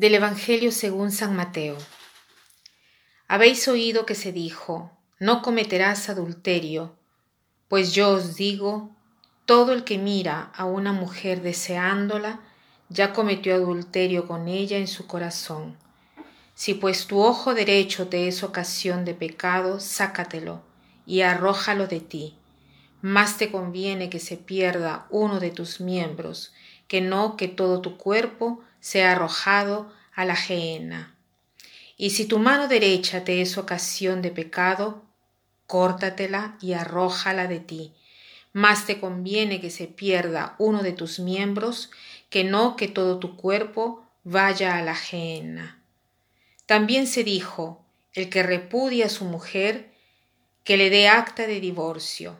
Del Evangelio según San Mateo. Habéis oído que se dijo, no cometerás adulterio, pues yo os digo, todo el que mira a una mujer deseándola, ya cometió adulterio con ella en su corazón. Si pues tu ojo derecho te es ocasión de pecado, sácatelo y arrójalo de ti. Más te conviene que se pierda uno de tus miembros, que no que todo tu cuerpo sea arrojado a la gehenna. Y si tu mano derecha te es ocasión de pecado, córtatela y arrójala de ti. Más te conviene que se pierda uno de tus miembros que no que todo tu cuerpo vaya a la gehenna. También se dijo, el que repudia a su mujer, que le dé acta de divorcio.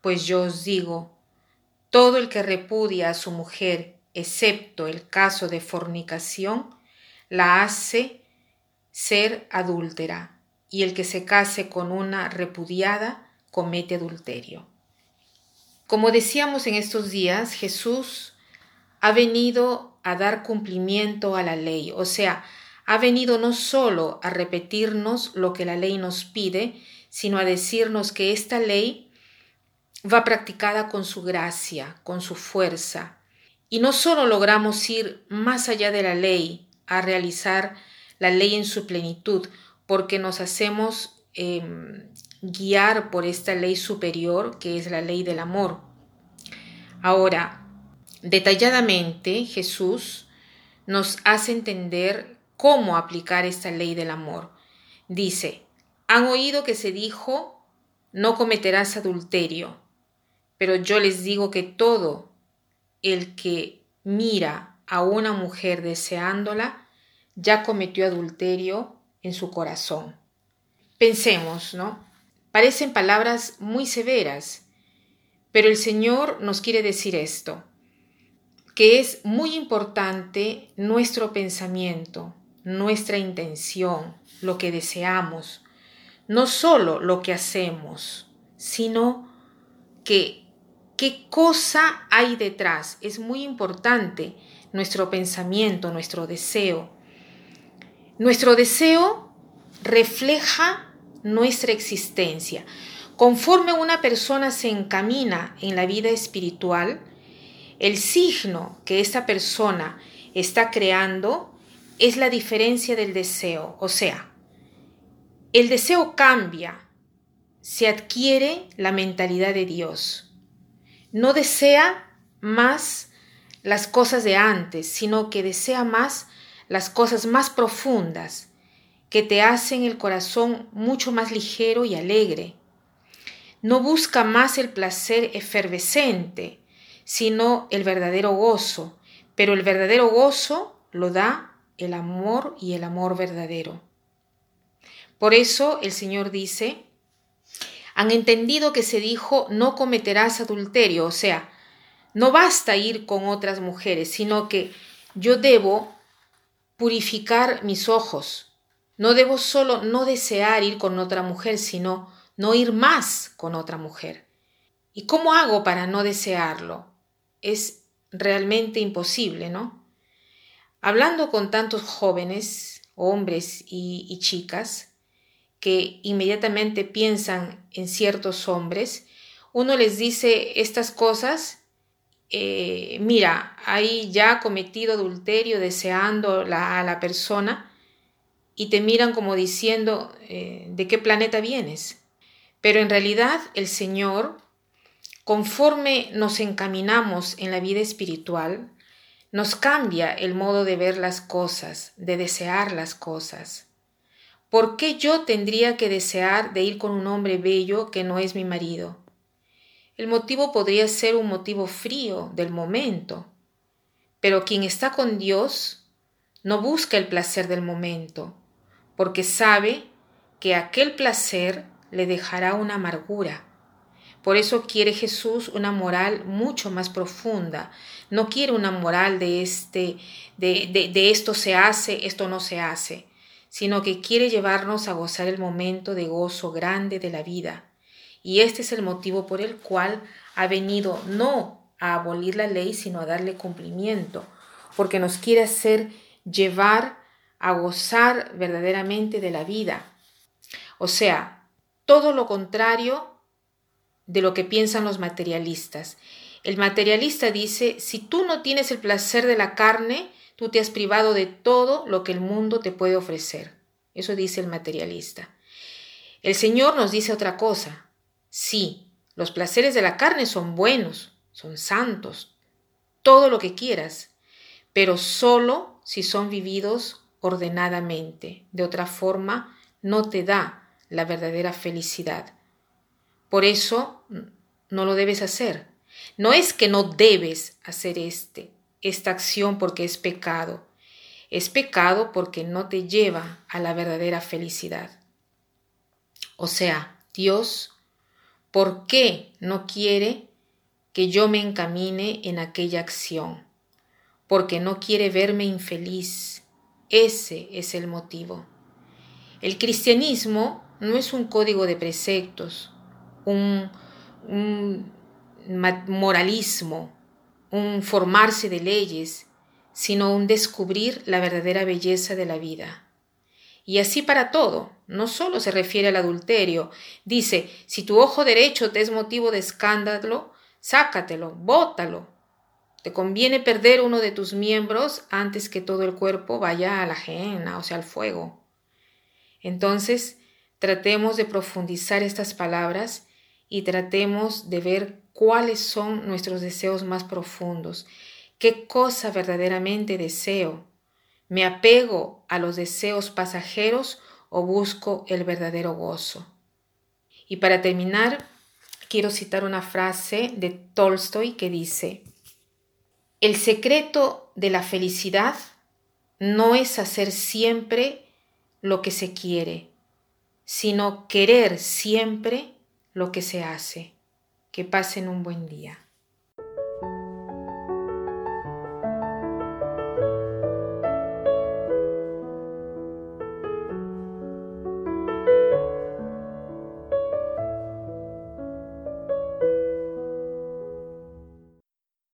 Pues yo os digo, todo el que repudia a su mujer, excepto el caso de fornicación, la hace ser adúltera, y el que se case con una repudiada comete adulterio. Como decíamos en estos días, Jesús ha venido a dar cumplimiento a la ley, o sea, ha venido no solo a repetirnos lo que la ley nos pide, sino a decirnos que esta ley va practicada con su gracia, con su fuerza. Y no solo logramos ir más allá de la ley, a realizar la ley en su plenitud, porque nos hacemos em, guiar por esta ley superior que es la ley del amor. Ahora, detalladamente Jesús nos hace entender cómo aplicar esta ley del amor. Dice, han oído que se dijo, no cometerás adulterio, pero yo les digo que todo el que mira a una mujer deseándola, ya cometió adulterio en su corazón. Pensemos, ¿no? Parecen palabras muy severas, pero el Señor nos quiere decir esto, que es muy importante nuestro pensamiento, nuestra intención, lo que deseamos, no solo lo que hacemos, sino que qué cosa hay detrás. Es muy importante nuestro pensamiento, nuestro deseo. Nuestro deseo refleja nuestra existencia. Conforme una persona se encamina en la vida espiritual, el signo que esta persona está creando es la diferencia del deseo. O sea, el deseo cambia, se adquiere la mentalidad de Dios. No desea más las cosas de antes, sino que desea más las cosas más profundas, que te hacen el corazón mucho más ligero y alegre. No busca más el placer efervescente, sino el verdadero gozo, pero el verdadero gozo lo da el amor y el amor verdadero. Por eso el Señor dice, han entendido que se dijo, no cometerás adulterio, o sea, no basta ir con otras mujeres, sino que yo debo purificar mis ojos. No debo solo no desear ir con otra mujer, sino no ir más con otra mujer. ¿Y cómo hago para no desearlo? Es realmente imposible, ¿no? Hablando con tantos jóvenes, hombres y, y chicas, que inmediatamente piensan en ciertos hombres, uno les dice estas cosas eh, mira, hay ya cometido adulterio deseando a la persona y te miran como diciendo, eh, ¿de qué planeta vienes? Pero en realidad el Señor, conforme nos encaminamos en la vida espiritual, nos cambia el modo de ver las cosas, de desear las cosas. ¿Por qué yo tendría que desear de ir con un hombre bello que no es mi marido? El motivo podría ser un motivo frío del momento, pero quien está con Dios no busca el placer del momento, porque sabe que aquel placer le dejará una amargura. Por eso quiere Jesús una moral mucho más profunda. No quiere una moral de este, de, de, esto se hace, esto no se hace, sino que quiere llevarnos a gozar el momento de gozo grande de la vida. Y este es el motivo por el cual ha venido no a abolir la ley, sino a darle cumplimiento, porque nos quiere hacer llevar a gozar verdaderamente de la vida. O sea, todo lo contrario de lo que piensan los materialistas. El materialista dice, si tú no tienes el placer de la carne, tú te has privado de todo lo que el mundo te puede ofrecer. Eso dice el materialista. El Señor nos dice otra cosa. Sí, los placeres de la carne son buenos, son santos, todo lo que quieras, pero solo si son vividos ordenadamente. De otra forma, no te da la verdadera felicidad. Por eso no lo debes hacer. No es que no debes hacer este, esta acción porque es pecado. Es pecado porque no te lleva a la verdadera felicidad. O sea, Dios, ¿por qué no quiere que yo me encamine en aquella acción? Porque no quiere verme infeliz. Ese es el motivo. El cristianismo no es un código de preceptos, un, moralismo, un formarse de leyes, sino un descubrir la verdadera belleza de la vida. Y así para todo, no solo se refiere al adulterio. Dice, si tu ojo derecho te es motivo de escándalo, sácatelo, bótalo. Te conviene perder uno de tus miembros antes que todo el cuerpo vaya a la ajena, o sea, al fuego. Entonces, tratemos de profundizar estas palabras y tratemos de ver cuáles son nuestros deseos más profundos, qué cosa verdaderamente deseo. ¿Me apego a los deseos pasajeros o busco el verdadero gozo? Y para terminar, quiero citar una frase de Tolstoy que dice, el secreto de la felicidad no es hacer siempre lo que se quiere, sino querer siempre lo que se hace. Que pasen un buen día.